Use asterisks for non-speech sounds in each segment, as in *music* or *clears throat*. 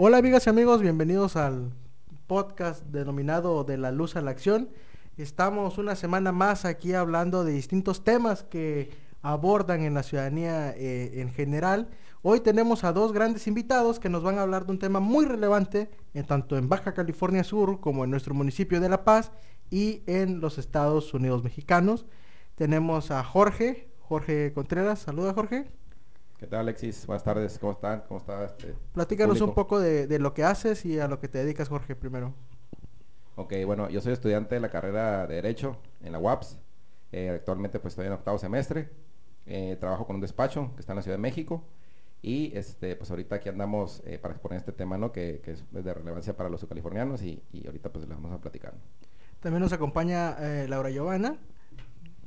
Hola amigas y amigos, bienvenidos al podcast denominado De la Luz a la Acción. Estamos una semana más aquí hablando de distintos temas que abordan en la ciudadanía eh, en general. Hoy tenemos a dos grandes invitados que nos van a hablar de un tema muy relevante, en tanto en Baja California Sur como en nuestro municipio de La Paz y en los Estados Unidos mexicanos. Tenemos a Jorge, Jorge Contreras. Saluda Jorge. ¿Qué tal, Alexis? Buenas tardes, ¿cómo están? ¿Cómo está este Platícanos un poco de, lo que haces y a lo que te dedicas, Jorge, primero. Ok, bueno, yo soy estudiante de la carrera de Derecho en la UAPS. Eh, actualmente pues estoy en octavo semestre. Eh, trabajo con un despacho que está en la Ciudad de México. Y este, pues ahorita aquí andamos eh, para exponer este tema, ¿no? Que, es de relevancia para los californianos y, y ahorita pues les vamos a platicar. También nos acompaña Laura Giovanna.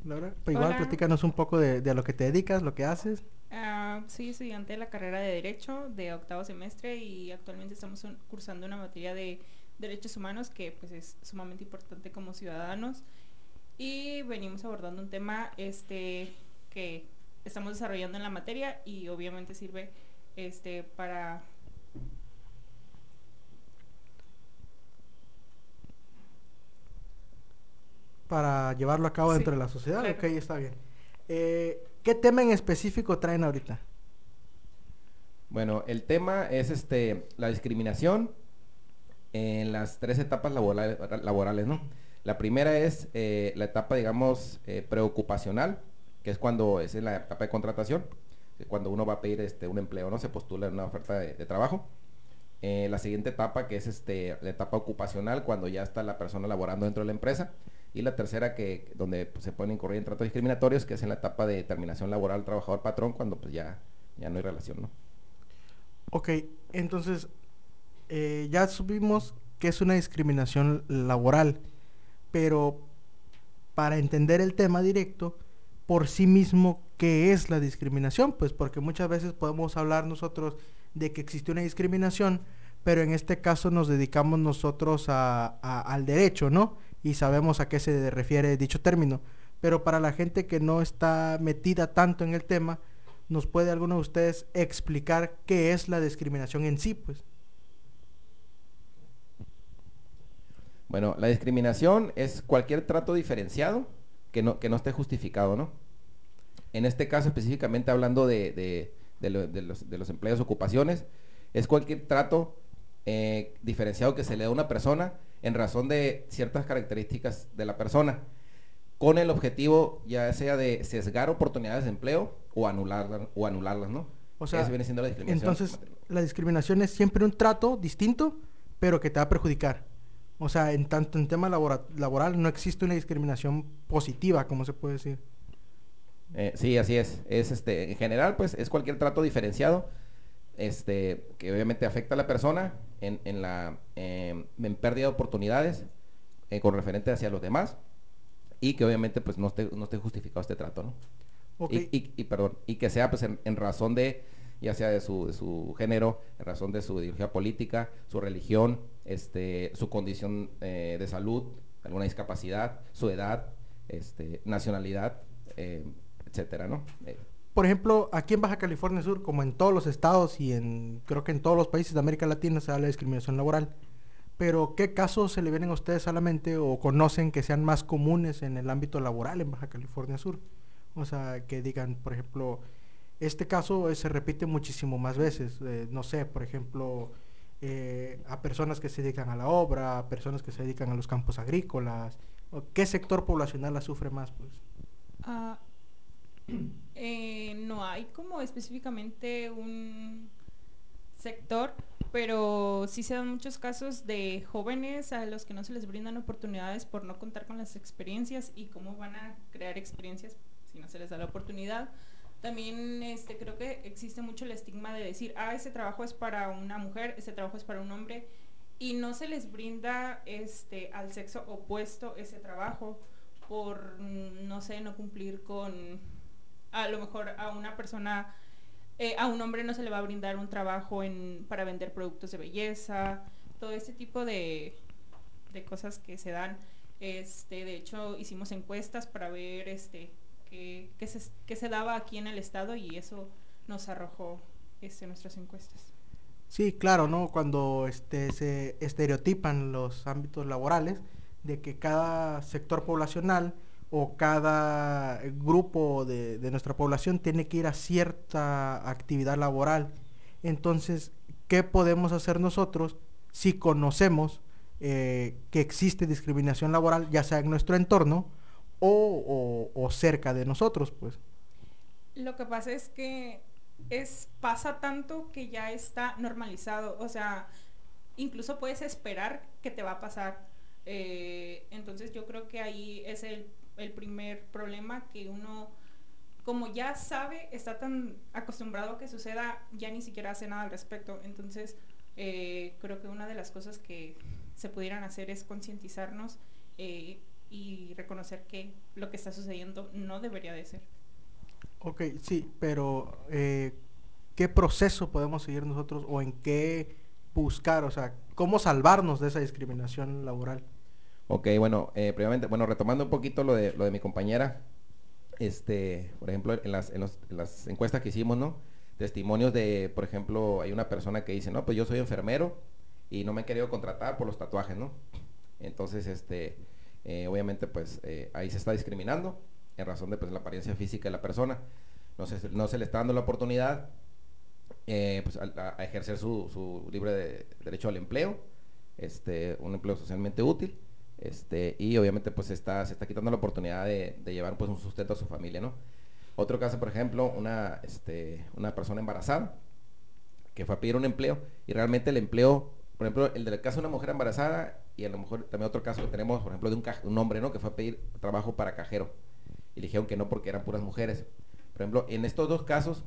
Laura, pues igual platícanos un poco de, de, lo que te dedicas, lo que haces. Uh, soy estudiante de la carrera de Derecho de octavo semestre y actualmente estamos cursando una materia de derechos humanos que pues es sumamente importante como ciudadanos y venimos abordando un tema este que estamos desarrollando en la materia y obviamente sirve este para para llevarlo a cabo dentro de la sociedad. Ok, está bien. Eh, ¿Qué tema en específico traen ahorita? Bueno, el tema es este la discriminación en las tres etapas laborales, ¿no? La primera es eh, la etapa, digamos, eh, preocupacional, que es cuando es en la etapa de contratación, cuando uno va a pedir este, un empleo, ¿no? Se postula en una oferta de, trabajo. Eh, la siguiente etapa, que es este, la etapa ocupacional, cuando ya está la persona laborando dentro de la empresa. Y la tercera, que donde pues, se pueden incurrir en tratos discriminatorios, que es en la etapa de terminación laboral trabajador-patrón, cuando pues ya, ya no hay relación, ¿no? Ok, entonces eh, ya supimos que es una discriminación laboral, pero para entender el tema directo, por sí mismo, ¿qué es la discriminación? Pues porque muchas veces podemos hablar nosotros de que existe una discriminación, pero en este caso nos dedicamos nosotros al derecho, ¿no? Y sabemos a qué se refiere dicho término. Pero para la gente que no está metida tanto en el tema, ¿nos puede alguno de ustedes explicar qué es la discriminación en sí? Pues? Bueno, la discriminación es cualquier trato diferenciado que no, que no esté justificado, ¿no? En este caso específicamente hablando de, los, de los, empleos, ocupaciones, es cualquier trato eh, diferenciado que se le da a una persona en razón de ciertas características de la persona, con el objetivo ya sea de sesgar oportunidades de empleo o anularlas, o anularlas ¿no? O sea, viene siendo la discriminación. Entonces, la discriminación es siempre un trato distinto, pero que te va a perjudicar. O sea, en tanto en tema laboral no existe una discriminación positiva, como se puede decir. Eh, sí, así es. Es este, en general, pues, es cualquier trato diferenciado este, que obviamente afecta a la persona en, en la em, en pérdida de oportunidades eh, con referente hacia los demás y que obviamente pues no esté, no esté justificado este trato, ¿no? Y, y, perdón, y que sea pues en, razón de, ya sea de su, de su, género, en razón de su ideología política, su religión, este, su condición eh, de salud, alguna discapacidad, su edad, este, nacionalidad, eh, etcétera, ¿no? Por ejemplo, aquí en Baja California Sur, como en todos los estados y en creo que en todos los países de América Latina se da la discriminación laboral. Pero ¿qué casos se le vienen a ustedes a la mente o conocen que sean más comunes en el ámbito laboral en Baja California Sur? O sea, que digan, por ejemplo, este caso eh, se repite muchísimo más veces. Eh, no sé, por ejemplo, eh, a personas que se dedican a la obra, a personas que se dedican a los campos agrícolas. ¿Qué sector poblacional la sufre más? Pues? Uh, eh, no hay como específicamente un sector, pero sí se dan muchos casos de jóvenes a los que no se les brindan oportunidades por no contar con las experiencias y cómo van a crear experiencias si no se les da la oportunidad. También este, creo que existe mucho el estigma de decir, ah, ese trabajo es para una mujer, ese trabajo es para un hombre, y no se les brinda este, al sexo opuesto ese trabajo por, no sé, no cumplir con a lo mejor a una persona, eh, a un hombre no se le va a brindar un trabajo en, para vender productos de belleza, todo ese tipo de, de cosas que se dan. Este, de hecho, hicimos encuestas para ver este, qué, qué, se, se daba aquí en el estado y eso nos arrojó este, nuestras encuestas. Sí, claro, ¿no? Cuando este, se estereotipan los ámbitos laborales de que cada sector poblacional o cada grupo de, de nuestra población tiene que ir a cierta actividad laboral. Entonces, ¿qué podemos hacer nosotros si conocemos eh, que existe discriminación laboral, ya sea en nuestro entorno o, o, cerca de nosotros, pues? Lo que pasa es que es pasa tanto que ya está normalizado, o sea, incluso puedes esperar que te va a pasar. Eh, entonces yo creo que ahí es el, el, primer problema que uno, como ya sabe, está tan acostumbrado a que suceda, ya ni siquiera hace nada al respecto. Entonces eh, creo que una de las cosas que se pudieran hacer es concientizarnos eh, y reconocer que lo que está sucediendo no debería de ser. Ok, sí, pero eh, ¿qué proceso podemos seguir nosotros o en qué buscar, o sea, cómo salvarnos de esa discriminación laboral? Ok, bueno, eh, previamente, bueno, retomando un poquito lo de, lo de mi compañera, este, por ejemplo, en las, encuestas que hicimos, ¿no? Testimonios de, por ejemplo, hay una persona que dice, no, pues yo soy enfermero y no me he querido contratar por los tatuajes, ¿no? Entonces, este, eh, obviamente, pues eh, ahí se está discriminando en razón de pues, la apariencia física de la persona. No se, no se le está dando la oportunidad eh, pues, a, ejercer su, su libre de, derecho al empleo, este, un empleo socialmente útil, este, y obviamente pues está, se está quitando la oportunidad de, llevar pues un sustento a su familia, ¿no? Otro caso, por ejemplo, una, este, una persona embarazada que fue a pedir un empleo y realmente el empleo, por ejemplo, el del caso de una mujer embarazada y a lo mejor también otro caso que tenemos, por ejemplo, de un, hombre, ¿no? Que fue a pedir trabajo para cajero y le dijeron que no porque eran puras mujeres. Por ejemplo, en estos dos casos,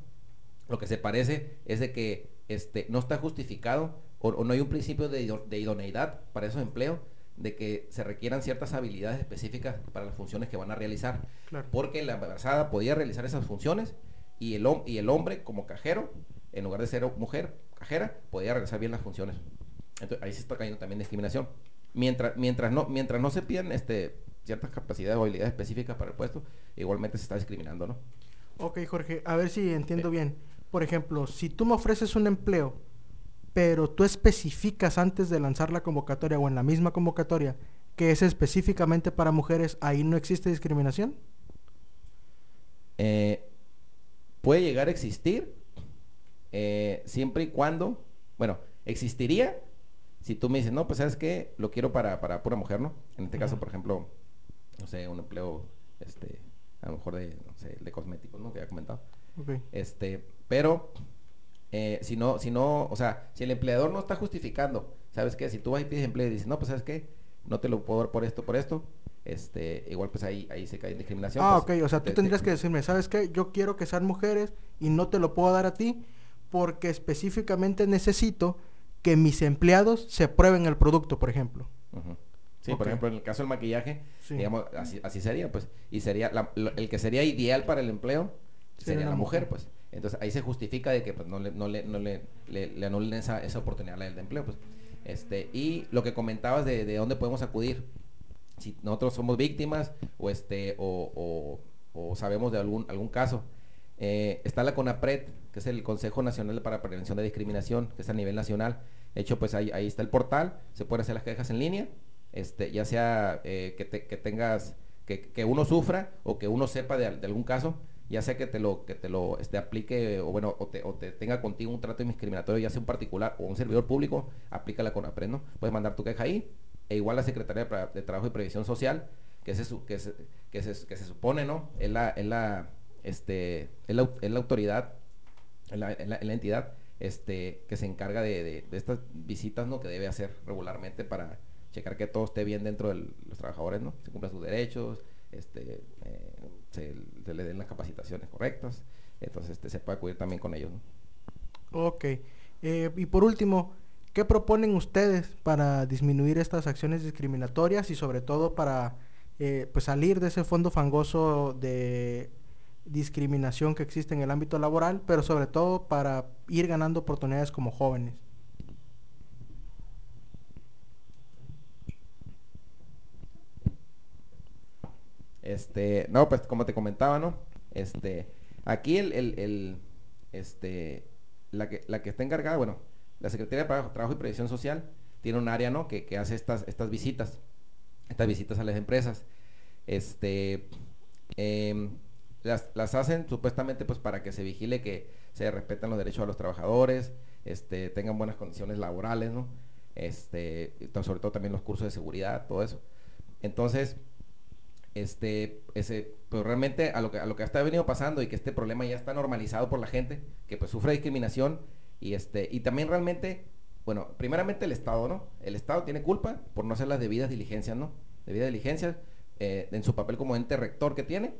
lo que se parece es de que este, no está justificado o, o no hay un principio de, de, idoneidad para esos empleos de que se requieran ciertas habilidades específicas para las funciones que van a realizar. Claro. Porque la embarazada podía realizar esas funciones y el, y el hombre como cajero, en lugar de ser mujer cajera, podía realizar bien las funciones. Entonces ahí se está cayendo también discriminación. Mientras, mientras, no, mientras no se pidan este, ciertas capacidades o habilidades específicas para el puesto, igualmente se está discriminando, ¿no? Ok, Jorge, a ver si entiendo bien. Por ejemplo, si tú me ofreces un empleo, pero tú especificas antes de lanzar la convocatoria o en la misma convocatoria que es específicamente para mujeres, ¿ahí no existe discriminación? Eh, puede llegar a existir eh, siempre y cuando, bueno, existiría si tú me dices, no, pues sabes que lo quiero para, para pura mujer, ¿no? En este uh -huh. caso, por ejemplo, no sé, un empleo, este, a lo mejor de, no sé, de cosméticos, ¿no? Que había comentado. Okay. Este, pero, eh, si no, si no, o sea, si el empleador no está justificando, ¿sabes qué? Si tú vas y pides empleo y dices, no, pues, ¿sabes qué? No te lo puedo dar por esto, por esto, este, igual pues ahí, ahí se cae en discriminación. Ah, pues, ok, o sea, tú te, tendrías te... que decirme, ¿sabes qué? Yo quiero que sean mujeres y no te lo puedo dar a ti porque específicamente necesito que mis empleados se prueben el producto, por ejemplo. Uh -huh. Sí, okay. por ejemplo, en el caso del maquillaje, sí. digamos, así, así, sería, pues, y sería, la, la, el que sería ideal para el empleo sería, sería la mujer, mujer, pues. Entonces ahí se justifica de que pues, no le, no le, no le, le, le anulen esa, esa oportunidad de empleo, pues. Este, y lo que comentabas de, de dónde podemos acudir, si nosotros somos víctimas o este, o, sabemos de algún, algún caso, eh, está la CONAPRED, que es el Consejo Nacional para Prevención de Discriminación, que es a nivel nacional. De hecho, pues ahí, ahí está el portal, se pueden hacer las quejas en línea, este, ya sea eh, que, te, que, tengas, que, uno sufra o que uno sepa de, algún caso, ya sea que te lo, que te lo este, aplique o bueno, o te, o te, tenga contigo un trato discriminatorio, ya sea un particular o un servidor público, aplica la CONAPRED, ¿no? Puedes mandar tu queja ahí, e igual la Secretaría de, Trabajo y Previsión Social, que se, que se, que se, que se supone, ¿no? Es la, es la, este, es la, es la autoridad, es la, la, entidad este, que se encarga de, de, de, estas visitas ¿no? que debe hacer regularmente para checar que todo esté bien dentro de los trabajadores, ¿no? se cumplan sus derechos, este, eh, se, se, le den las capacitaciones correctas, entonces este, se puede acudir también con ellos. ¿no? Ok, eh, y por último, ¿qué proponen ustedes para disminuir estas acciones discriminatorias y sobre todo para eh, pues salir de ese fondo fangoso de discriminación que existe en el ámbito laboral, pero sobre todo para ir ganando oportunidades como jóvenes. Este, no, pues como te comentaba, ¿no? Este, aquí el, este, la que, está encargada, bueno, la Secretaría de Trabajo, y Previsión Social tiene un área, ¿no? Que, hace estas, estas visitas, estas visitas a las empresas. Este, em, las, hacen supuestamente pues para que se vigile que se respetan los derechos de los trabajadores, este, tengan buenas condiciones laborales, ¿no? Este, sobre todo también los cursos de seguridad, todo eso. Entonces, este, ese, pues realmente a lo que a lo que ha venido pasando y que este problema ya está normalizado por la gente, que pues sufre discriminación y este, y también realmente, bueno, primeramente el Estado, ¿no? El Estado tiene culpa por no hacer las debidas diligencias, ¿no? Debidas diligencias eh, en su papel como ente rector que tiene,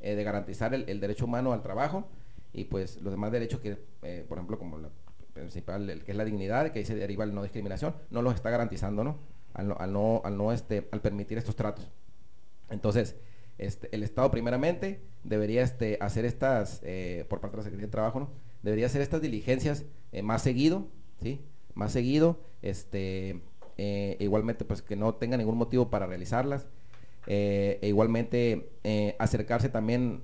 eh, de garantizar el, derecho humano al trabajo y pues los demás derechos que, eh, por ejemplo, como la principal, el que es la dignidad, que ahí se deriva el no discriminación, no los está garantizando, ¿no? No, al no, al no este, al permitir estos tratos. Entonces, este, el Estado primeramente debería este, hacer estas, por parte de la Secretaría de Trabajo, ¿no? debería hacer estas diligencias eh, más seguido, ¿sí? Más seguido, este, eh, igualmente pues que no tenga ningún motivo para realizarlas. Eh, e igualmente acercarse también,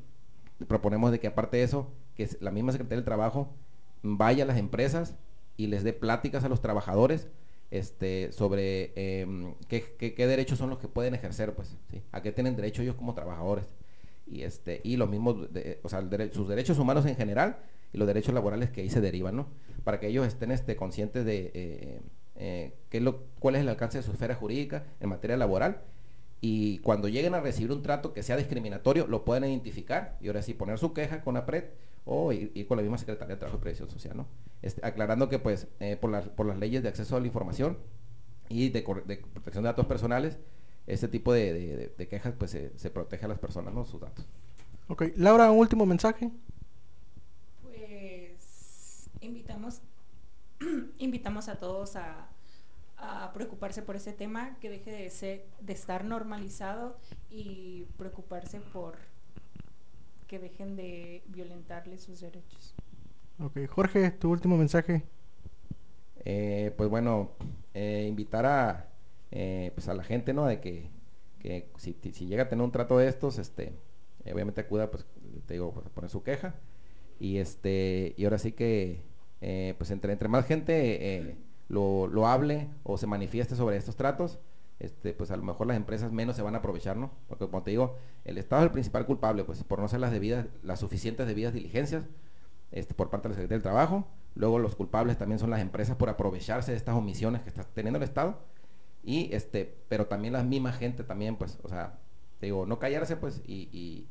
proponemos de que aparte de eso, que la misma Secretaría del Trabajo vaya a las empresas y les dé pláticas a los trabajadores este, sobre em, qué, derechos son los que pueden ejercer, pues, a qué tienen derecho ellos como trabajadores. Y, este, y los mismos, o sea, sus derechos humanos en general y los derechos laborales que ahí se derivan, ¿no? Para que ellos estén este, conscientes de eh, eh, qué lo, cuál es el alcance de su esfera jurídica en materia laboral y cuando lleguen a recibir un trato que sea discriminatorio, lo pueden identificar y ahora sí poner su queja con APRED o ir, con la misma Secretaría de Trabajo y Previsión Social, ¿no? Este, aclarando que pues eh, por, las, por las leyes de acceso a la información y de, protección de datos personales, este tipo de, quejas pues se, protege a las personas, ¿no? Sus datos. Ok, Laura, un último mensaje invitamos, *clears throat* invitamos a todos a, preocuparse por ese tema, que deje de, ser, de estar normalizado y preocuparse por que dejen de violentarle sus derechos. Ok, Jorge, tu último mensaje. Eh, pues bueno, eh, invitar a, eh, pues a la gente, ¿no? De que, si, llega a tener un trato de estos, este, obviamente acuda, pues, te digo, pues, a poner su queja. Y este, y ahora sí que eh, pues entre, entre más gente eh, lo, hable o se manifieste sobre estos tratos, este, pues a lo mejor las empresas menos se van a aprovechar, ¿no? Porque como te digo, el Estado es el principal culpable, pues por no hacer las debidas, las suficientes debidas diligencias este, por parte de la del Trabajo. Luego los culpables también son las empresas por aprovecharse de estas omisiones que está teniendo el Estado. Y este, pero también la misma gente también, pues, o sea, te digo, no callarse, pues, y,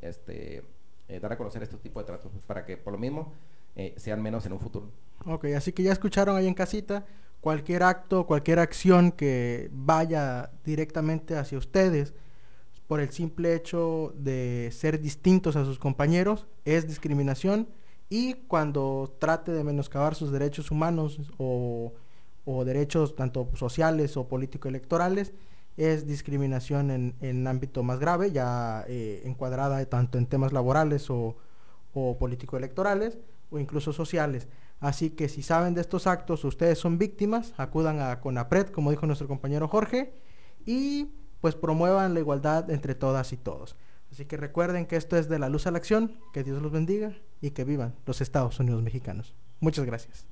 este, eh, dar a conocer estos tipos de tratos, pues, para que por lo mismo eh, sean menos en un futuro. Ok, así que ya escucharon ahí en casita, cualquier acto, cualquier acción que vaya directamente hacia ustedes por el simple hecho de ser distintos a sus compañeros es discriminación y cuando trate de menoscabar sus derechos humanos o, derechos tanto sociales o político-electorales es discriminación en, en ámbito más grave, ya eh, encuadrada tanto en temas laborales o, o político-electorales o incluso sociales. Así que si saben de estos actos, ustedes son víctimas, acudan a CONAPRED, como dijo nuestro compañero Jorge, y pues promuevan la igualdad entre todas y todos. Así que recuerden que esto es de la luz a la acción, que Dios los bendiga y que vivan los Estados Unidos mexicanos. Muchas gracias.